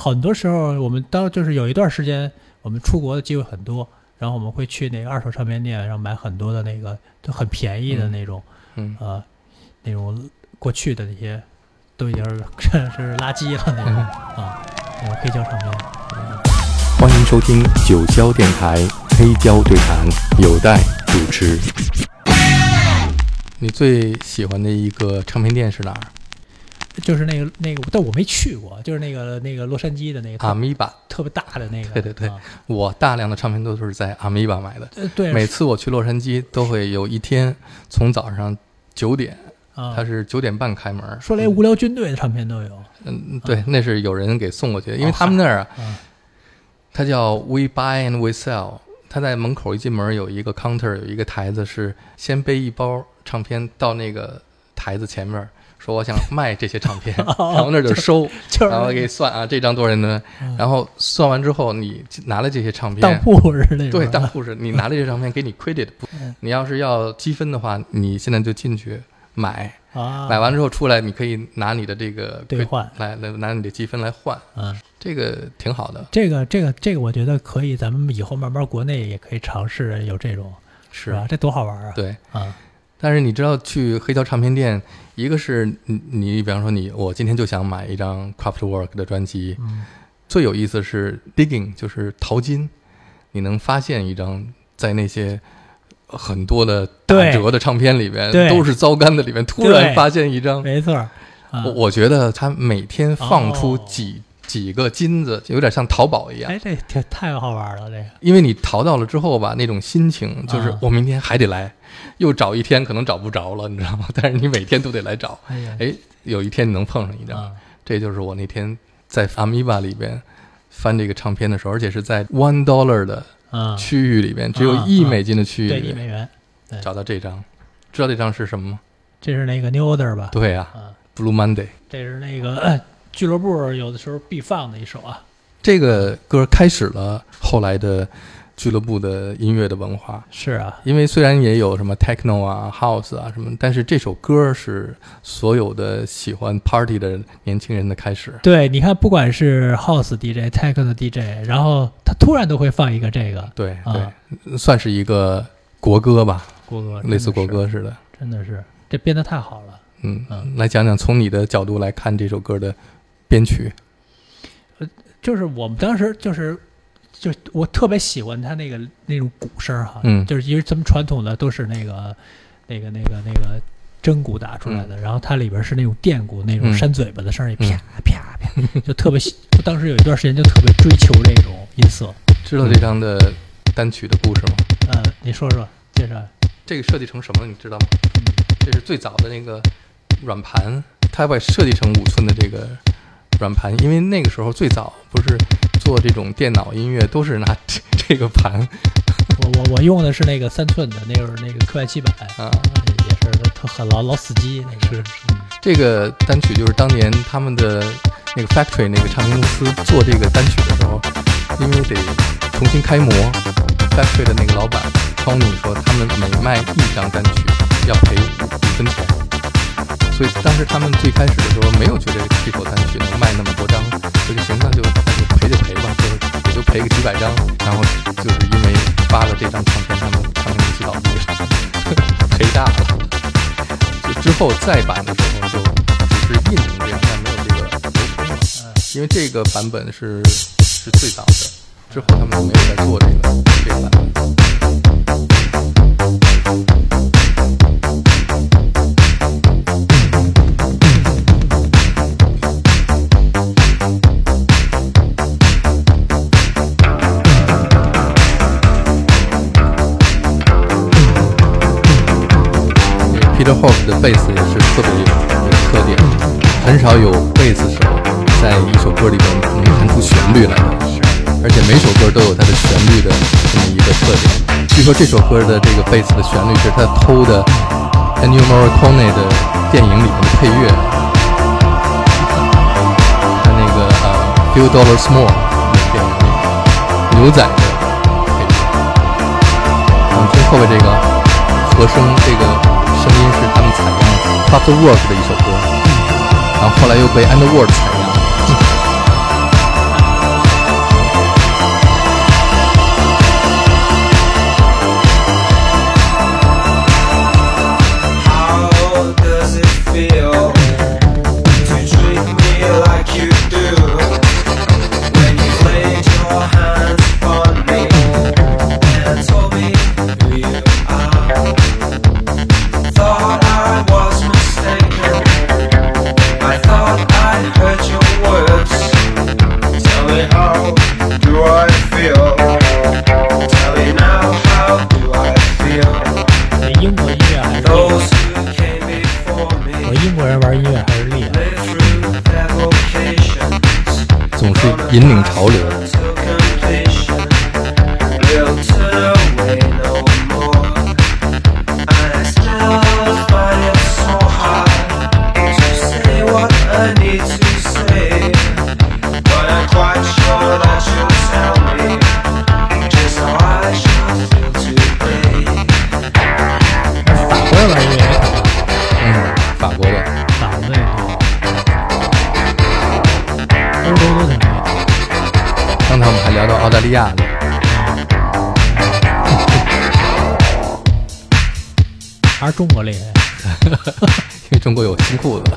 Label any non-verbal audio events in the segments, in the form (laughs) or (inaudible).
很多时候我们当就是有一段时间我们出国的机会很多，然后我们会去那个二手唱片店，然后买很多的那个都很便宜的那种，嗯呃，那种过去的那些都已经是是垃圾了那种啊，那种黑胶唱片。欢迎收听九霄电台黑胶对谈，有待主持。你最喜欢的一个唱片店是哪儿？就是那个那个，但我没去过，就是那个那个洛杉矶的那个阿米巴。特别大的那个。对对对啊我大量的唱片都是在阿米巴买的。呃对，每次我去洛杉矶，都会有一天从早上九点，啊，它是九点半开门。说连无聊军队的唱片都有。嗯，对，那是有人给送过去的，因为他们那儿啊，啊它叫 We Buy and We Sell。他在门口一进门有一个 counter，有一个台子，是先背一包唱片到那个台子前面，说我想卖这些唱片，(laughs) 然后那儿就收，(laughs) 就是然后给你算啊，这张多少钱呢？嗯然后算完之后，你拿了这些唱片当片，铺是那种。对，(laughs) 当铺是你拿了这些唱片给你 credit，嗯你要是要积分的话，你现在就进去买，啊，买完之后出来，你可以拿你的这个兑换来来拿你的积分来换，嗯，这个挺好的。这个这个这个，我觉得可以，咱们以后慢慢国内也可以尝试有这种，是吧？这多好玩啊！对，啊，但是你知道去黑胶唱片店，一个是你你比方说你我今天就想买一张 Craftwork 的专辑，嗯。最有意思是 digging，就是淘金，你能发现一张在那些很多的打折的唱片里边，对。都是糟干的里面，突然发现一张，没错。啊。我我觉得他每天放出哦。几、几个金子，有点像淘宝一样。哎，这挺太好玩了，这个。因为你淘到了之后吧，那种心情就是啊。我明天还得来，又找一天可能找不着了，你知道吗？(laughs) 但是你每天都得来找，哎呀，哎，有一天你能碰上一张，啊，这就是我那天在 Amiba 里边翻这个唱片的时候，而且是在 one dollar 的啊，区域里边，只有一美金的区域对，里边。一美元，找到这张，知道这张是什么吗？这是那个 New Order 吧？对呀、啊，b l u e Monday。这是那个呃俱乐部有的时候必放的一首啊。这个歌开始了后来的俱乐部的音乐的文化，是啊，因为虽然也有什么 techno 啊、house 啊什么，但是这首歌是所有的喜欢 party 的年轻人的开始。对，你看，不管是 House DJ、Techno DJ，然后他突然都会放一个这个对啊对，算是一个国歌吧，国歌，类似国歌似的。真的是这编的太好了。嗯嗯，来讲讲从你的角度来看这首歌的编曲。呃就是我们当时就是，就我特别喜欢他那个那种鼓声哈，嗯就是因为咱们传统的都是那个那个那个那个真鼓打出来的，然后它里边是那种电鼓那种嗯扇嘴巴的声儿，嗯啪啪啪，就特别喜。我当时有一段时间就特别追求这种音色。知道这张的单曲的故事吗？呃，你说说介绍。这个设计成什么了？你知道吗？嗯这是最早的那个软盘，它把设计成五寸的这个软盘，因为那个时候最早不是做这种电脑音乐都是拿这 (laughs) 这个盘 (laughs) 我我我用的是那个三寸的，那会儿那个科爱七百，啊。也是特很老老死机那个。是嗯这个单曲就是当年他们的那个 factory 那个唱片公司做这个单曲的时候，因为得重新开模，factory 的那个老板 Tony 说他们每卖一张单曲要赔五五分钱，所以当时他们最开始的时候没有觉得这首单曲能卖那么多张，所以行那就那就赔就赔吧，就是也就赔个几百张，然后就是因为发了这张唱片，他们他们公司倒闭了，赔大了。就之后再版的时候就只是印成这样，但没有这个流通了，因为这个版本是是最早的，之后他们没有再做这个这个版本。贝斯也是特别有有特点，很少有贝斯手在一首歌里边能弹出旋律来的，而且每首歌都有它的旋律的这么一个特点。据说这首歌的这个贝斯的旋律是他偷的 Ennio Morricone 的电影里面的配乐，他那个呃《Few Dollars More》那个电影里牛仔的配乐。我们听后面这个和声，这个声音是他们采用 Craftwork 的一首歌，然后后来又被 Underworld 采 will turn 中国厉害。(laughs) 因为中国有新裤子。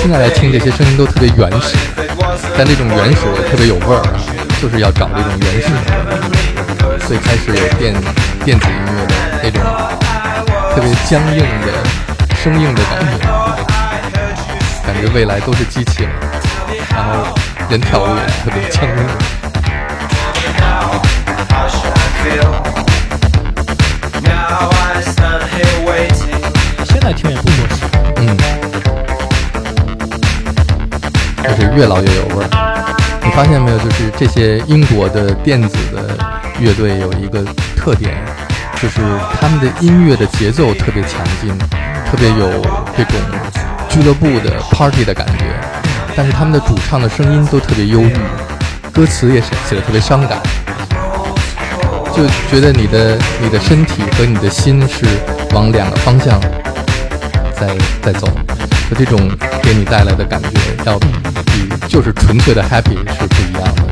现在来听这些声音都特别原始，但这种原始特别有味儿啊，就是要找这种原始的，所以开始有电电子音乐的那种特别僵硬的、生硬的感觉，感觉未来都是机器人，然后人跳舞也特别僵硬。现在听也不合适。嗯，就是越老越有味儿。你发现没有？就是这些英国的电子的乐队有一个特点，就是他们的音乐的节奏特别强劲，特别有这种俱乐部的 party 的感觉。但是他们的主唱的声音都特别忧郁，歌词也写写的特别伤感，就觉得你的你的身体和你的心是往两个方向在在走，就这种给你带来的感觉，要比就是纯粹的 happy 是不一样的。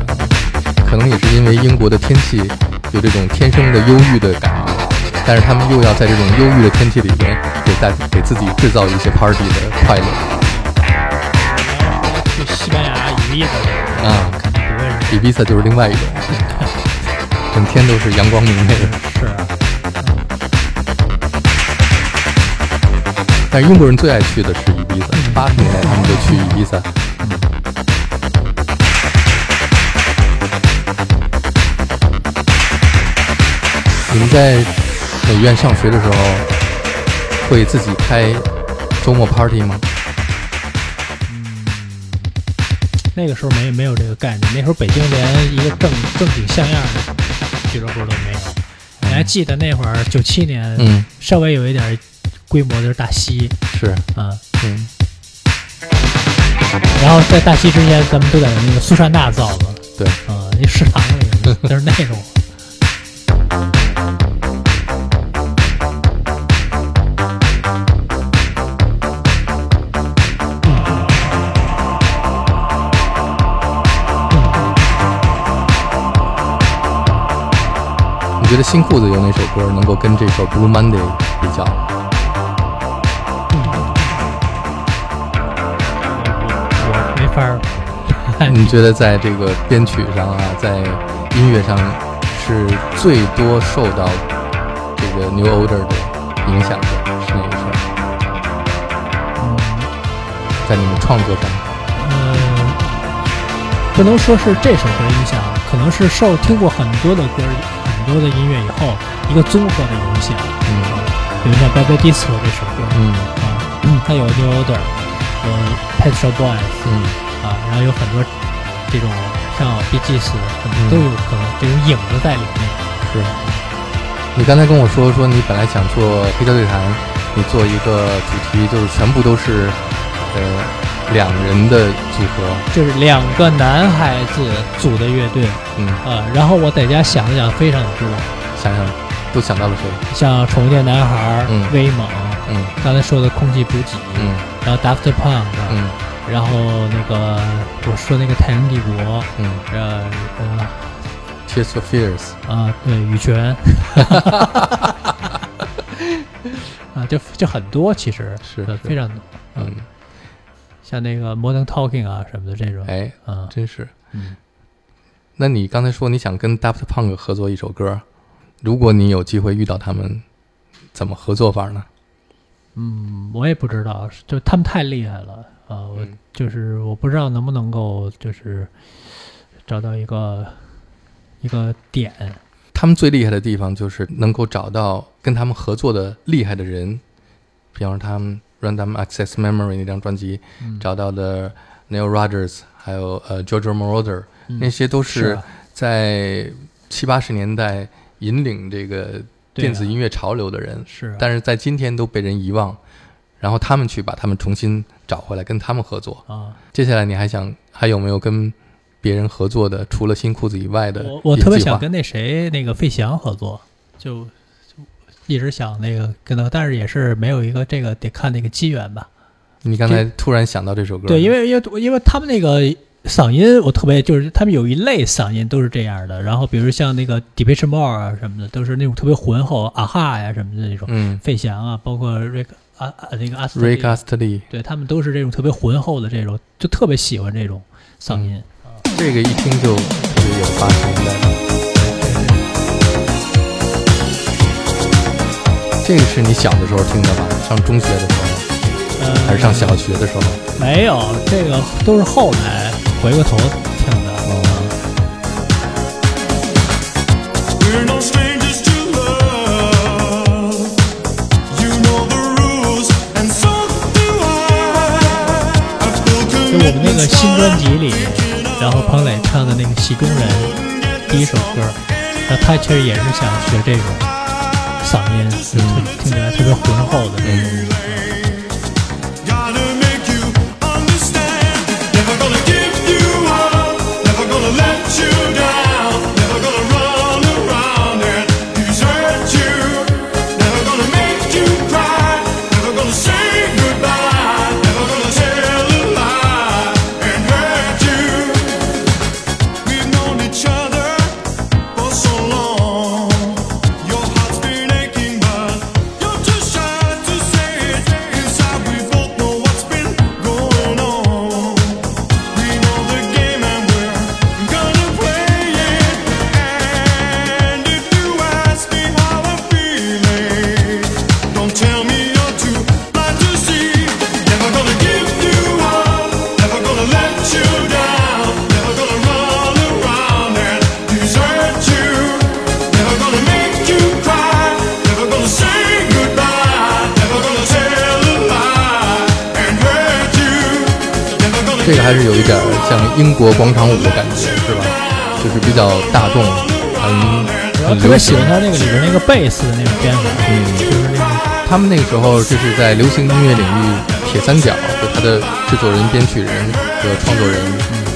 可能也是因为英国的天气有这种天生的忧郁的感觉，但是他们又要在这种忧郁的天气里边给带给自己制造一些 party 的快乐去西班牙一例子啊。肯定不会是。比比萨就是另外一种，整天都是阳光明媚的。(laughs) 是啊，但是英国人最爱去的是伊比萨，八十年代他们就去伊比萨。你们在美院上学的时候，会自己开周末 party 吗？那个时候没没有这个概念，那时候北京连一个正正经像样的俱乐部都没有。你还记得那会儿九七年，嗯，稍微有一点规模的就是大西是，啊，嗯，然后在大西之前，咱们都在那个苏珊娜造的。对，啊，那食堂里 (laughs) 就是那种。觉得新裤子有哪首歌能够跟这首 Blue Monday 比较？我没法儿 (laughs) 你觉得在这个编曲上啊，在音乐上是最多受到这个 New Order 的影响的是哪一首？嗯？在你们创作上，嗯，不能说是这首歌影响，可能是受听过很多的歌、很多的音乐以后一个综合的影响。嗯比如像《Bad Bad Disco》这首歌嗯啊，它有 New Order，有 Pet Shop Boys 嗯啊，然后有很多这种像可能嗯都有可能这种影子在里面。是。你刚才跟我说说你本来想做黑胶对谈，你做一个主题就是全部都是呃两人的组合，就是两个男孩子组的乐队。嗯，啊，然后我在家想了想，非常多，想想都想到了谁？像宠物店男孩、嗯。威猛，嗯。刚才说的空气补给，嗯。然后 Daft Punk，、嗯。然后那个我说那个太阳帝国，嗯。呃呃，Tears for Fears，啊，对羽泉，(laughs) 啊，就就很多，其实是非常多，嗯，像那个 Modern Talking 啊什么的这种，哎，啊，真是。嗯，那你刚才说你想跟 Daft Punk 合作一首歌，如果你有机会遇到他们，怎么合作法呢？嗯，我也不知道，就他们太厉害了啊！我嗯就是我不知道能不能够就是找到一个一个点，他们最厉害的地方就是能够找到跟他们合作的厉害的人，比方说他们 Random Access Memory 那张专辑嗯找到的 Neil Rogers，还有呃 Giorgio Moroder，、嗯那些都是啊在七八十年代引领这个电子音乐潮流的人，是啊，但是在今天都被人遗忘，然后他们去把他们重新找回来，跟他们合作。啊，接下来你还想还有没有跟别人合作的？除了新裤子以外的我我特别想跟那谁那个费翔合作，就就一直想那个跟他，但是也是没有一个这个得看那个机缘吧。你刚才突然想到这首歌，对，因为因为因为他们那个嗓音，我特别就是他们有一类嗓音都是这样的。然后比如像那个 Depeche Mode 啊什么的，都是那种特别浑厚啊哈呀什么的那种。嗯费翔啊，包括 Rick 啊啊那个阿斯特，Ray 利 Castley 对他们都是这种特别浑厚的这种，就特别喜欢这种嗓音。这个一听就特别有八十年代的。这个是你小的时候听的吧？上中学的时候，呃，还是上小学的时候？没有，这个都是后来回过头听的。哦嗯 We're no strangers to love. You know the rules, and so do I. I feel 就我们那个新专辑里，然后彭磊唱的那个《戏中人》第一首歌，然后他其实也是想学这种嗓音，就特听起来特别浑厚的那种。这个还是有一点儿像英国广场舞的感觉，是吧？就是比较大众，很我很流行特别喜欢。他那个里边那个贝斯的那种编法，嗯，就是那种他们那个时候就是在流行音乐领域铁三角，就他的制作人、编曲人和创作人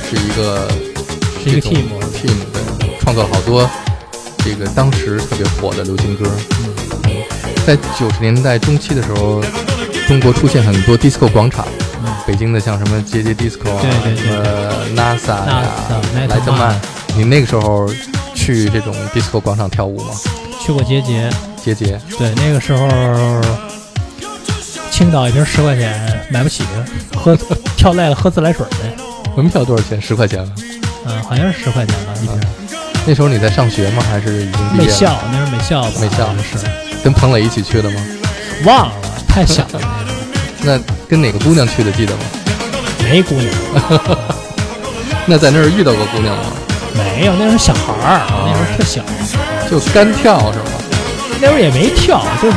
是一个是一个 team。team 的，创作了好多这个当时特别火的流行歌。嗯在九十年代中期的时候，中国出现很多 disco 广场，北京的像什么街街 disco 啊，对对对什么 NASA 呀、莱特曼，你那个时候去这种 disco 广场跳舞吗？去过节节，节节，对，那个时候青岛一瓶十块钱买不起，喝 (laughs) 跳累了喝自来水呗，门票多少钱？十块钱吗？嗯，好像是十块钱吧一瓶。那时候你在上学吗？还是已经毕业了？美校那是美校吧？美校是跟彭磊一起去的吗？忘了，太小了，(laughs) 那跟哪个姑娘去的？记得吗？没姑娘，(laughs) 那在那儿遇到过姑娘吗？没有，那时候小孩儿，那时候特小，就干跳是吗？那时候也没跳，就是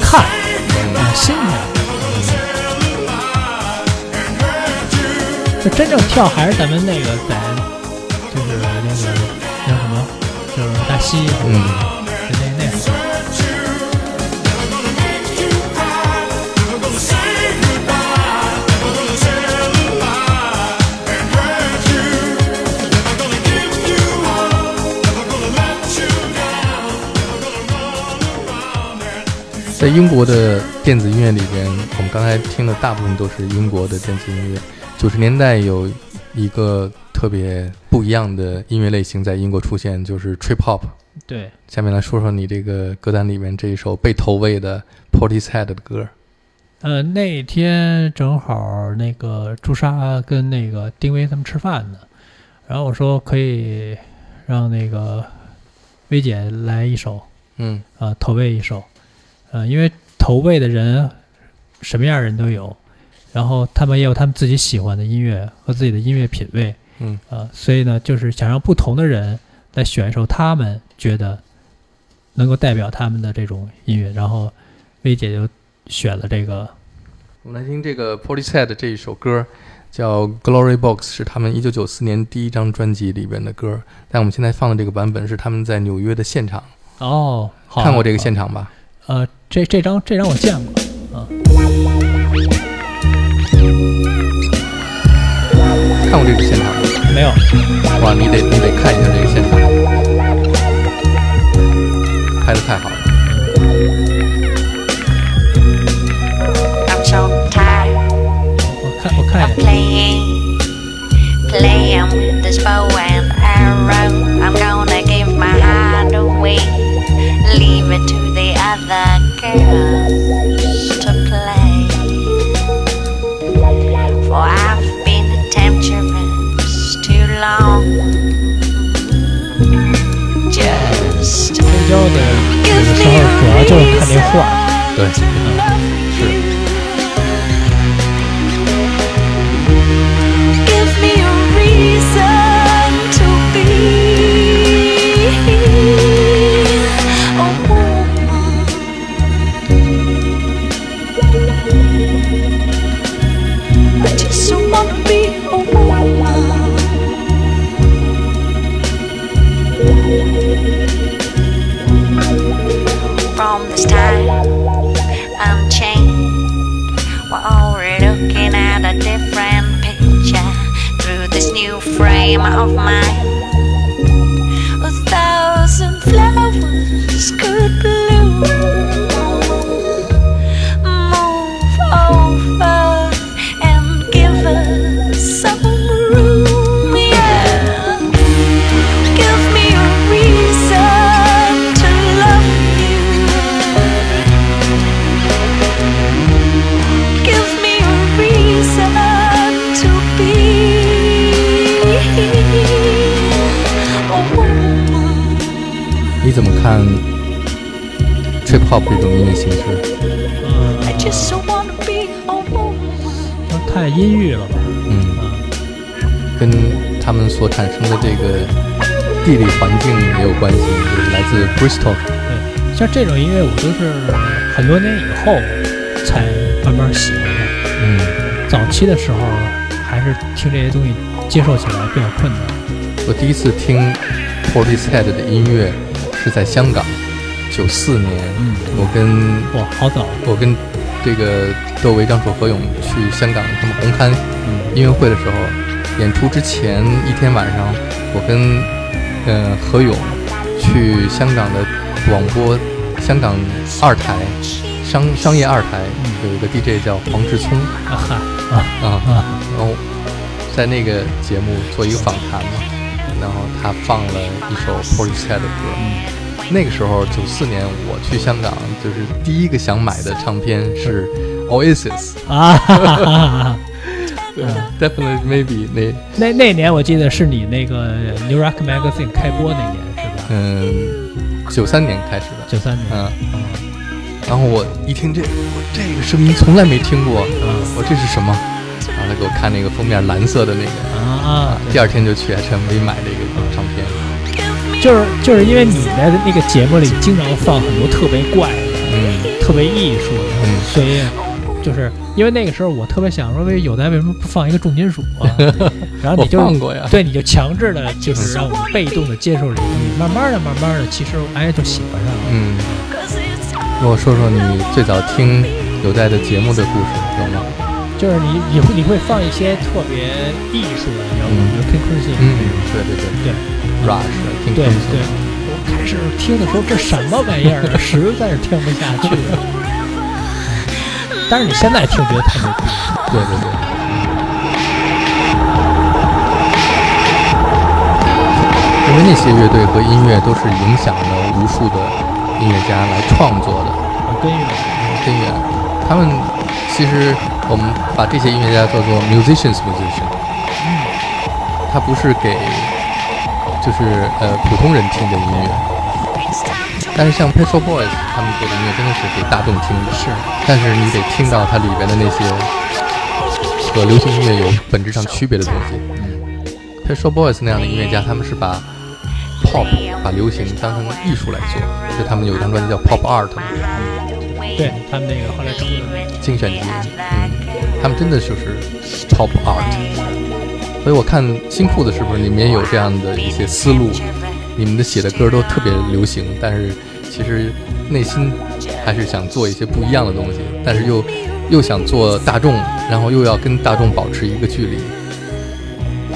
看，啊，新鲜。就真正跳还是咱们那个在，就是那个叫什么，就是大西，嗯，在英国的电子音乐里边，我们刚才听的大部分都是英国的电子音乐。九十年代有一个特别不一样的音乐类型在英国出现，就是 trip hop。对，下面来说说你这个歌单里面这一首被投喂的 Portishead 的歌。呃，那天正好那个朱砂跟那个丁薇他们吃饭呢，然后我说可以让那个薇姐来一首，嗯啊，投喂一首，呃，因为投喂的人什么样的人都有，然后他们也有他们自己喜欢的音乐和自己的音乐品味，嗯呃，所以呢，就是想让不同的人来选一首他们觉得能够代表他们的这种音乐，然后薇姐就选了这个，我们来听这个 Portishead 这一首歌，叫《Glory Box》，是他们一九九四年第一张专辑里边的歌。但我们现在放的这个版本是他们在纽约的现场，哦，好看过这个现场吧？呃，这这张这张我见过，啊，看过这个现场吗？没有，哇，你得你得看一下这个现场，拍的太好了。I'm so tired 我看我看 of 一眼，playing, playing with this bow and arrow. I'm gonna give my heart away, leave it to the other girls frame of mine. 怎么看 trip hop 这种音乐形式？嗯 I，just wanna be a woman. 太阴郁了吧，嗯，啊，跟他们所产生的这个地理环境也有关系，就是来自 Bristol。对，像这种音乐我都是很多年以后才慢慢喜欢的，嗯，早期的时候还是听这些东西接受起来比较困难。我第一次听 Portishead 的音乐是在香港，九四年，嗯，我跟哇，好早，我跟这个窦唯、张楚、何勇去香港他们红磡嗯。音乐会的时候，演出之前一天晚上，我跟呃何勇去香港的广播，香港二台商商业二台有一个 DJ 叫黄志聪啊哈。啊啊，啊，然后在那个节目做一个访谈嘛，然后他放了一首 Portishead 的歌。嗯那个时候，九四年我去香港，就是第一个想买的唱片是 Oasis，啊哈哈哈哈！(laughs) 对，Definitely Maybe 那 (laughs) 那那年我记得是你那个 New Rock Magazine 开播那年是吧？嗯，九三年开始的，九三年。嗯，嗯然后我一听这，我这个声音从来没听过，嗯我这是什么？然后他给我看那个封面蓝色的那个，啊啊！第二天就去 HMV 买这个唱片，就是就是因为你在那个节目里经常放很多特别怪的、嗯特别艺术的，嗯所以就是因为那个时候我特别想说，为有的为什么不放一个重金属啊？(laughs) 然后你就放过呀，对，你就强制的，就是让我被动的接受这个东西，慢慢的、慢慢的，其实哎就喜欢上了。嗯，跟我说说你最早听有代的节目的故事有吗？就是你你会你会放一些特别艺术的摇滚，嗯比如 King Crimson 嗯这种，对对对对，Rush 听对 Crimson 对。我开始听的时候，这什么玩意儿啊，实在是听不下去。(laughs) 但是你现在听觉得太牛逼了。对对对。因为那些乐队和音乐都是影响了无数的音乐家来创作的很根源。根源。他们其实我们把这些音乐家叫做 musicians musician，他不是给就是呃普通人听的音乐。但是像 Pet Shop Boys 他们做的音乐真的是给大众听的，是，但是你得听到它里边的那些和流行音乐有本质上区别的东西。Pet Shop Boys 那样的音乐家，他们是把 pop，把流行当成艺术来做，就他们有一张专辑叫 Pop Art 嘛，对他们那个后来出的精选集，嗯，他们真的就是 top Art。所以我看新裤子是不是里面有这样的一些思路？你们的写的歌都特别流行，但是其实内心还是想做一些不一样的东西，但是又又想做大众，然后又要跟大众保持一个距离。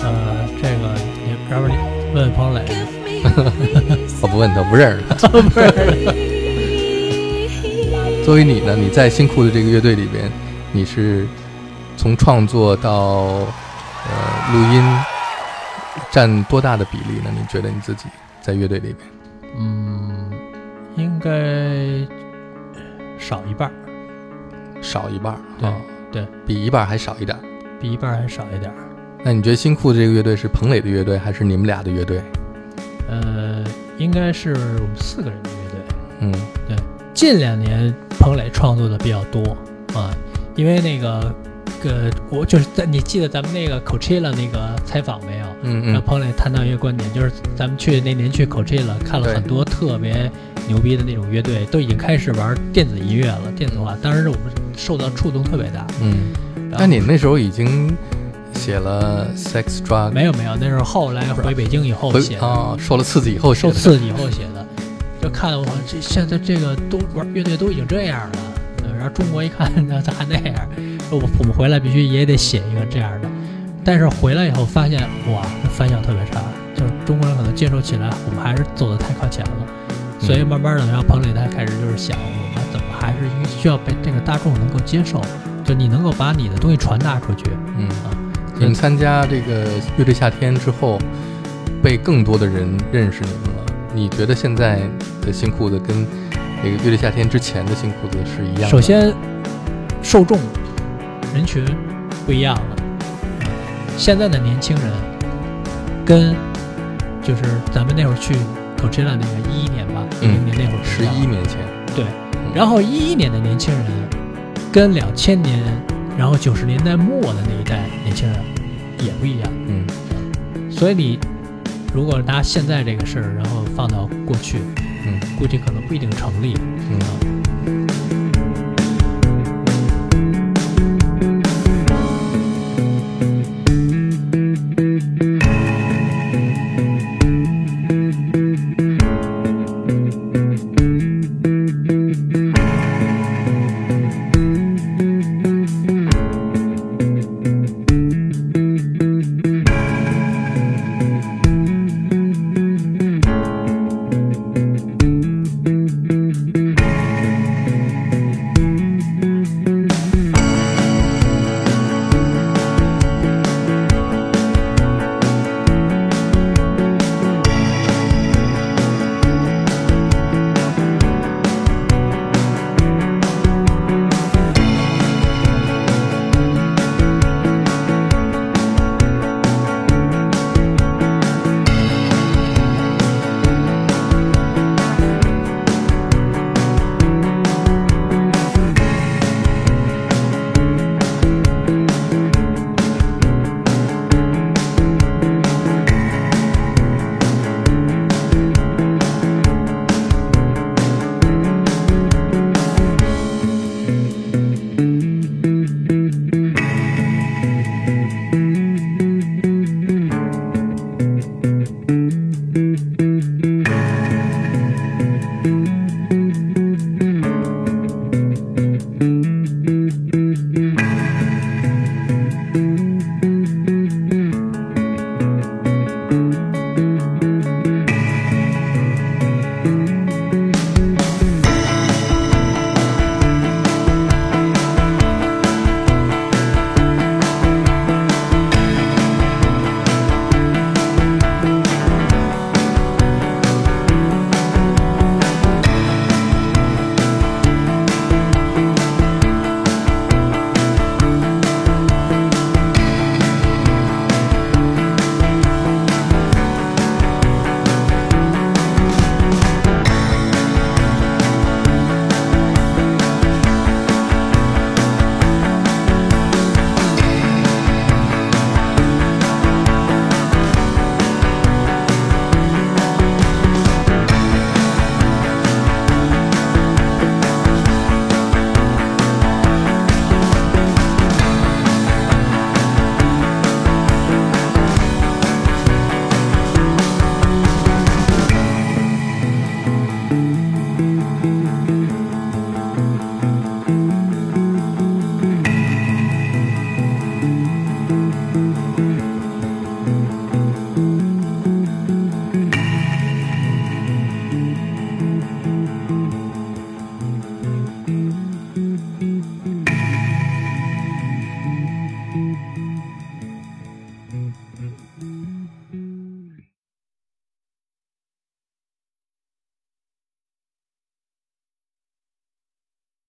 呃，这个你要不然你问问彭磊，(laughs) (laughs) 我不问他，不认识他。(laughs) 不是作为你呢，你在新裤的这个乐队里边，你是从创作到呃录音占多大的比例呢？你觉得你自己在乐队里边？嗯，应该少一半儿，少一半儿对啊，对，比一半儿还少一点儿。比一半儿还少一点儿。那你觉得新裤子这个乐队是彭磊的乐队，还是你们俩的乐队？呃，应该是我们四个人的乐队。嗯近两年彭磊创作的比较多啊，因为那个个我就是在你记得咱们那个 Coachella 那个采访没有？嗯嗯让彭磊谈到一个观点，就是咱们去那年去 Coachella 看了很多特别牛逼的那种乐队，都已经开始玩电子音乐了，电子化。当时我们受到触动特别大。嗯。那你那时候已经写了 Sex Drug 没有没有，那是后来回北京以后写的，啊，受了刺激以后写的。受刺激以后写的。就看我这现在这个都玩乐队都已经这样了，呃然后中国一看那咋还那样？说我我们回来必须也得写一个这样的。但是回来以后发现，哇，那反响特别差，就是中国人可能接受起来，我们还是走得太靠前了。所以慢慢的，然后彭磊他开始就是想，我们怎么还是需要被这个大众能够接受，就你能够把你的东西传达出去嗯。啊。你们参加这个乐队夏天之后，被更多的人认识你们了。你觉得现在的新裤子跟那个乐队夏天之前的新裤子是一样的？首，先，受众人群不一样了。现在的年轻人跟就是咱们那会儿去 Coachella 那个一一年吧，一嗯零年那会儿不十一年前，对，嗯然后一一年的年轻人跟两千年，然后九十年代末的那一代年轻人也不一样。嗯所以你如果拿现在这个事儿，然后放到过去，嗯估计可能不一定成立。嗯。